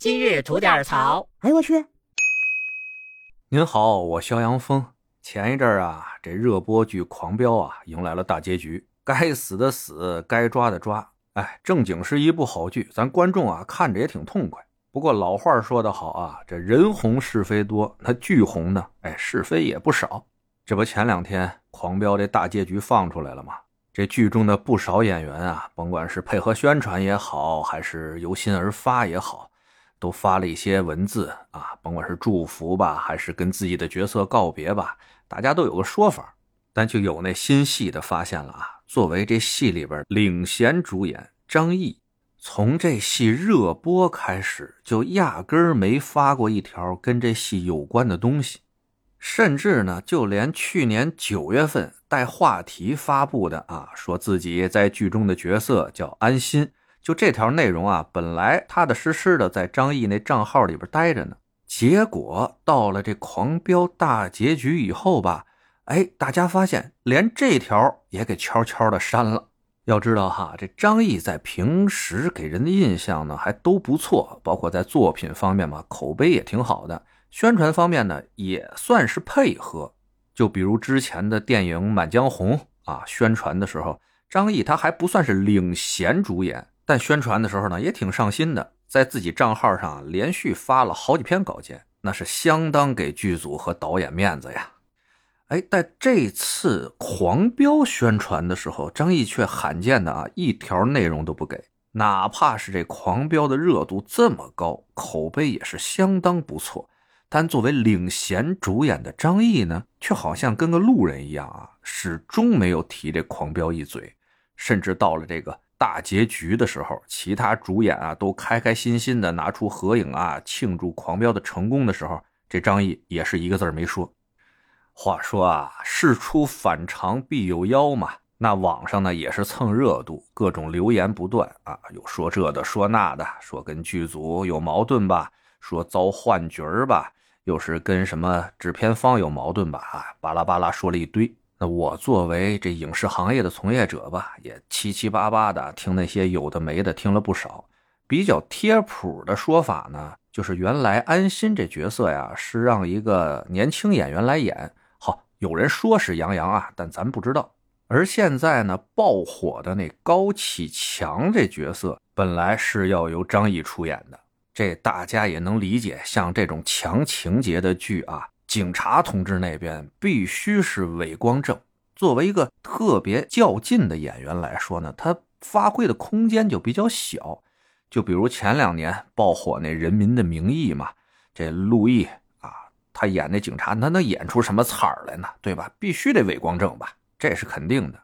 今日吐点槽。哎呦我去！您好，我肖阳峰。前一阵儿啊，这热播剧《狂飙》啊，迎来了大结局，该死的死，该抓的抓。哎，正经是一部好剧，咱观众啊看着也挺痛快。不过老话说得好啊，这人红是非多，那剧红呢，哎，是非也不少。这不前两天《狂飙》这大结局放出来了吗？这剧中的不少演员啊，甭管是配合宣传也好，还是由心而发也好，都发了一些文字啊，甭管是祝福吧，还是跟自己的角色告别吧，大家都有个说法。但就有那心细的发现了啊，作为这戏里边领衔主演张译，从这戏热播开始，就压根儿没发过一条跟这戏有关的东西。甚至呢，就连去年九月份带话题发布的啊，说自己在剧中的角色叫安心，就这条内容啊，本来踏踏实实的在张译那账号里边待着呢，结果到了这狂飙大结局以后吧，哎，大家发现连这条也给悄悄的删了。要知道哈，这张译在平时给人的印象呢还都不错，包括在作品方面嘛，口碑也挺好的。宣传方面呢，也算是配合。就比如之前的电影《满江红》啊，宣传的时候，张译他还不算是领衔主演，但宣传的时候呢，也挺上心的，在自己账号上连续发了好几篇稿件，那是相当给剧组和导演面子呀。哎，但这次《狂飙》宣传的时候，张译却罕见的啊，一条内容都不给，哪怕是这《狂飙》的热度这么高，口碑也是相当不错。但作为领衔主演的张译呢，却好像跟个路人一样啊，始终没有提这狂飙一嘴。甚至到了这个大结局的时候，其他主演啊都开开心心的拿出合影啊，庆祝狂飙的成功的时候，这张译也是一个字没说。话说啊，事出反常必有妖嘛。那网上呢也是蹭热度，各种留言不断啊，有说这的，说那的，说跟剧组有矛盾吧，说遭换角儿吧。又是跟什么制片方有矛盾吧？啊，巴拉巴拉说了一堆。那我作为这影视行业的从业者吧，也七七八八的听那些有的没的，听了不少。比较贴谱的说法呢，就是原来安心这角色呀，是让一个年轻演员来演。好，有人说是杨洋啊，但咱不知道。而现在呢，爆火的那高启强这角色，本来是要由张译出演的。这大家也能理解，像这种强情节的剧啊，警察同志那边必须是伪光正。作为一个特别较劲的演员来说呢，他发挥的空间就比较小。就比如前两年爆火那《人民的名义》嘛，这陆毅啊，他演那警察，他能演出什么彩儿来呢？对吧？必须得伪光正吧，这是肯定的。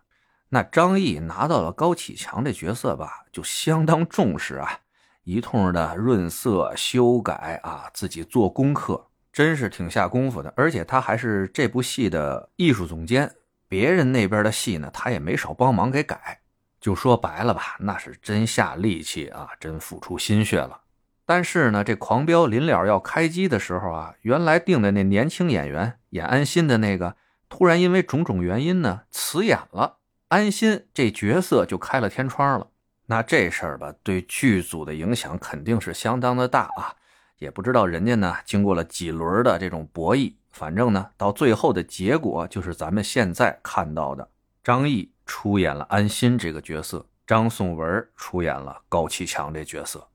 那张译拿到了高启强这角色吧，就相当重视啊。一通的润色修改啊，自己做功课，真是挺下功夫的。而且他还是这部戏的艺术总监，别人那边的戏呢，他也没少帮忙给改。就说白了吧，那是真下力气啊，真付出心血了。但是呢，这狂飙临了要开机的时候啊，原来定的那年轻演员演安心的那个，突然因为种种原因呢辞演了，安心这角色就开了天窗了。那这事儿吧，对剧组的影响肯定是相当的大啊！也不知道人家呢，经过了几轮的这种博弈，反正呢，到最后的结果就是咱们现在看到的：张译出演了安心这个角色，张颂文出演了高启强这角色。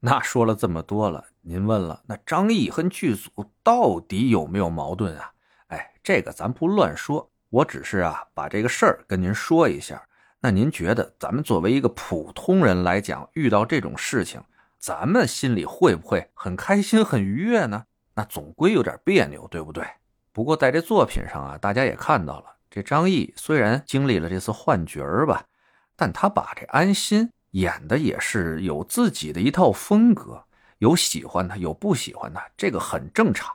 那说了这么多了，您问了，那张译和剧组到底有没有矛盾啊？哎，这个咱不乱说，我只是啊，把这个事儿跟您说一下。那您觉得，咱们作为一个普通人来讲，遇到这种事情，咱们心里会不会很开心、很愉悦呢？那总归有点别扭，对不对？不过在这作品上啊，大家也看到了，这张译虽然经历了这次换角儿吧，但他把这安心演的也是有自己的一套风格，有喜欢的，有不喜欢的，这个很正常。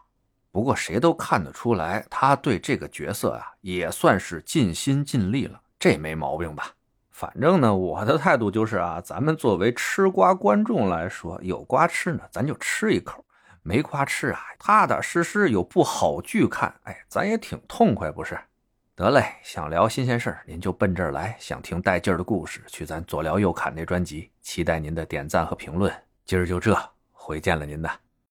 不过谁都看得出来，他对这个角色啊，也算是尽心尽力了。这没毛病吧？反正呢，我的态度就是啊，咱们作为吃瓜观众来说，有瓜吃呢，咱就吃一口；没瓜吃啊，踏踏实实有部好剧看，哎，咱也挺痛快，不是？得嘞，想聊新鲜事儿，您就奔这儿来；想听带劲儿的故事，去咱左聊右侃那专辑。期待您的点赞和评论。今儿就这，回见了您的。